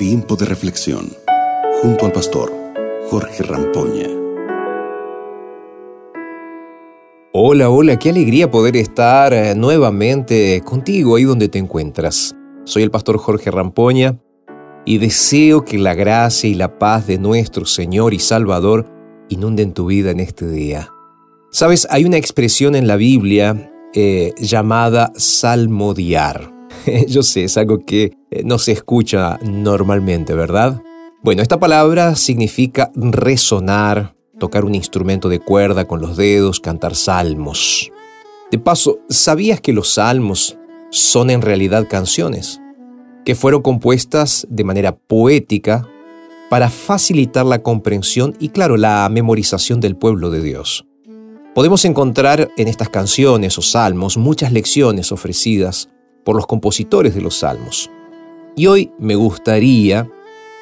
Tiempo de reflexión junto al pastor Jorge Rampoña. Hola, hola, qué alegría poder estar eh, nuevamente contigo ahí donde te encuentras. Soy el pastor Jorge Rampoña y deseo que la gracia y la paz de nuestro Señor y Salvador inunden tu vida en este día. Sabes, hay una expresión en la Biblia eh, llamada salmodiar. Yo sé, es algo que eh, no se escucha normalmente, ¿verdad? Bueno, esta palabra significa resonar, tocar un instrumento de cuerda con los dedos, cantar salmos. De paso, ¿sabías que los salmos son en realidad canciones? Que fueron compuestas de manera poética para facilitar la comprensión y, claro, la memorización del pueblo de Dios. Podemos encontrar en estas canciones o salmos muchas lecciones ofrecidas por los compositores de los salmos. Y hoy me gustaría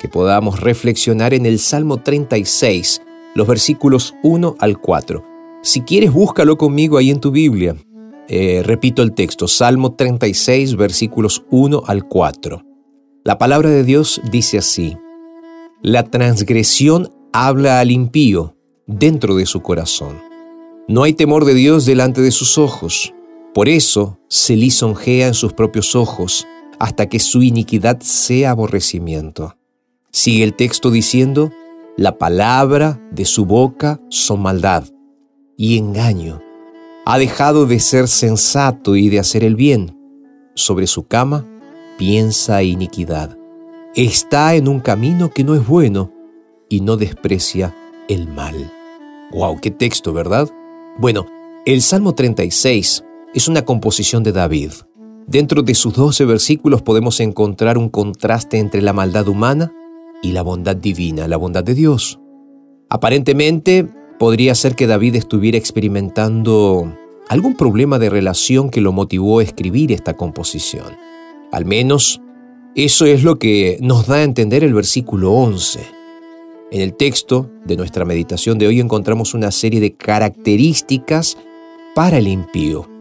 que podamos reflexionar en el Salmo 36, los versículos 1 al 4. Si quieres, búscalo conmigo ahí en tu Biblia. Eh, repito el texto, Salmo 36, versículos 1 al 4. La palabra de Dios dice así, La transgresión habla al impío dentro de su corazón. No hay temor de Dios delante de sus ojos. Por eso se lisonjea en sus propios ojos hasta que su iniquidad sea aborrecimiento. Sigue el texto diciendo, la palabra de su boca son maldad y engaño. Ha dejado de ser sensato y de hacer el bien. Sobre su cama piensa iniquidad. Está en un camino que no es bueno y no desprecia el mal. ¡Wow! ¡Qué texto, ¿verdad? Bueno, el Salmo 36 es una composición de David. Dentro de sus 12 versículos podemos encontrar un contraste entre la maldad humana y la bondad divina, la bondad de Dios. Aparentemente, podría ser que David estuviera experimentando algún problema de relación que lo motivó a escribir esta composición. Al menos, eso es lo que nos da a entender el versículo 11. En el texto de nuestra meditación de hoy encontramos una serie de características para el impío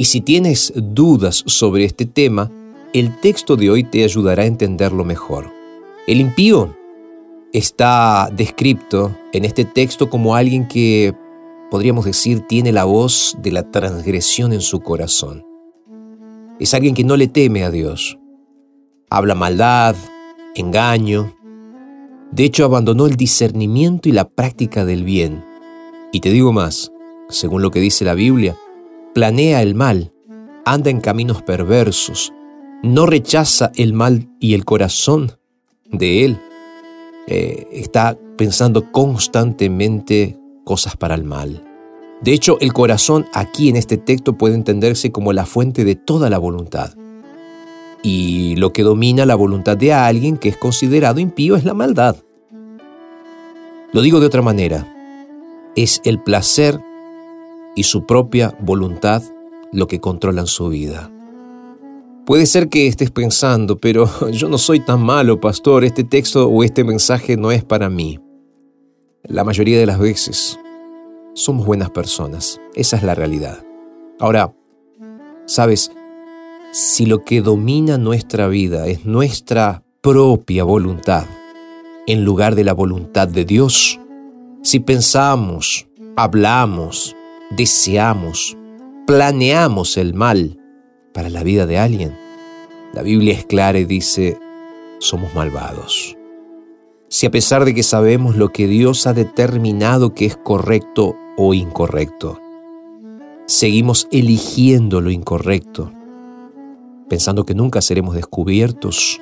y si tienes dudas sobre este tema, el texto de hoy te ayudará a entenderlo mejor. El impío está descrito en este texto como alguien que, podríamos decir, tiene la voz de la transgresión en su corazón. Es alguien que no le teme a Dios. Habla maldad, engaño. De hecho, abandonó el discernimiento y la práctica del bien. Y te digo más, según lo que dice la Biblia, planea el mal, anda en caminos perversos, no rechaza el mal y el corazón de él. Eh, está pensando constantemente cosas para el mal. De hecho, el corazón aquí en este texto puede entenderse como la fuente de toda la voluntad. Y lo que domina la voluntad de alguien que es considerado impío es la maldad. Lo digo de otra manera, es el placer y su propia voluntad lo que controlan su vida. Puede ser que estés pensando, pero yo no soy tan malo, pastor, este texto o este mensaje no es para mí. La mayoría de las veces somos buenas personas, esa es la realidad. Ahora, sabes, si lo que domina nuestra vida es nuestra propia voluntad, en lugar de la voluntad de Dios, si pensamos, hablamos, deseamos, planeamos el mal para la vida de alguien, la Biblia es clara y dice, somos malvados. Si a pesar de que sabemos lo que Dios ha determinado que es correcto o incorrecto, seguimos eligiendo lo incorrecto, pensando que nunca seremos descubiertos,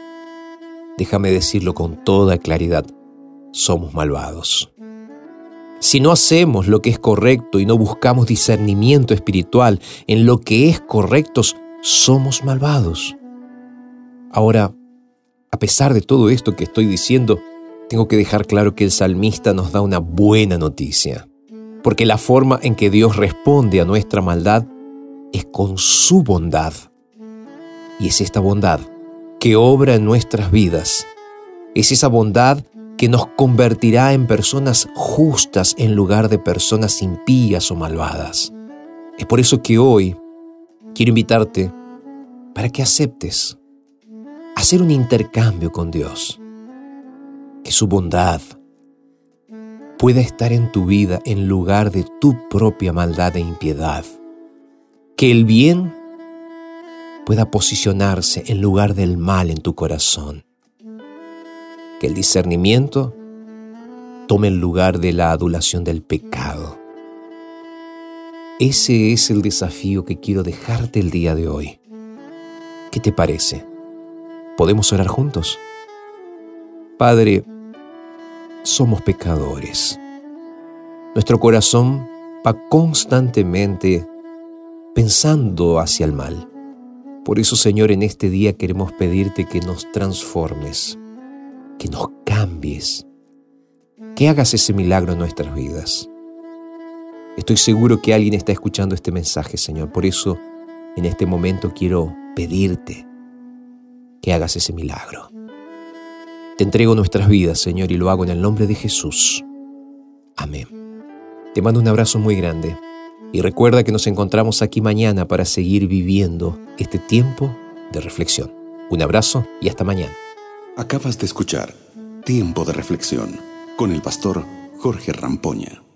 déjame decirlo con toda claridad, somos malvados. Si no hacemos lo que es correcto y no buscamos discernimiento espiritual en lo que es correcto, somos malvados. Ahora, a pesar de todo esto que estoy diciendo, tengo que dejar claro que el salmista nos da una buena noticia, porque la forma en que Dios responde a nuestra maldad es con su bondad. Y es esta bondad que obra en nuestras vidas. Es esa bondad que nos convertirá en personas justas en lugar de personas impías o malvadas. Es por eso que hoy quiero invitarte para que aceptes hacer un intercambio con Dios. que su bondad pueda estar en tu vida en lugar de tu propia maldad e impiedad. Que el bien pueda posicionarse en lugar del mal en tu corazón. Que el discernimiento tome el lugar de la adulación del pecado. Ese es el desafío que quiero dejarte el día de hoy. ¿Qué te parece? ¿Podemos orar juntos? Padre, somos pecadores. Nuestro corazón va constantemente pensando hacia el mal. Por eso, Señor, en este día queremos pedirte que nos transformes, que nos cambies, que hagas ese milagro en nuestras vidas. Estoy seguro que alguien está escuchando este mensaje, Señor. Por eso, en este momento quiero pedirte que hagas ese milagro. Te entrego nuestras vidas, Señor, y lo hago en el nombre de Jesús. Amén. Te mando un abrazo muy grande y recuerda que nos encontramos aquí mañana para seguir viviendo este tiempo de reflexión. Un abrazo y hasta mañana. Acabas de escuchar Tiempo de Reflexión con el pastor Jorge Rampoña.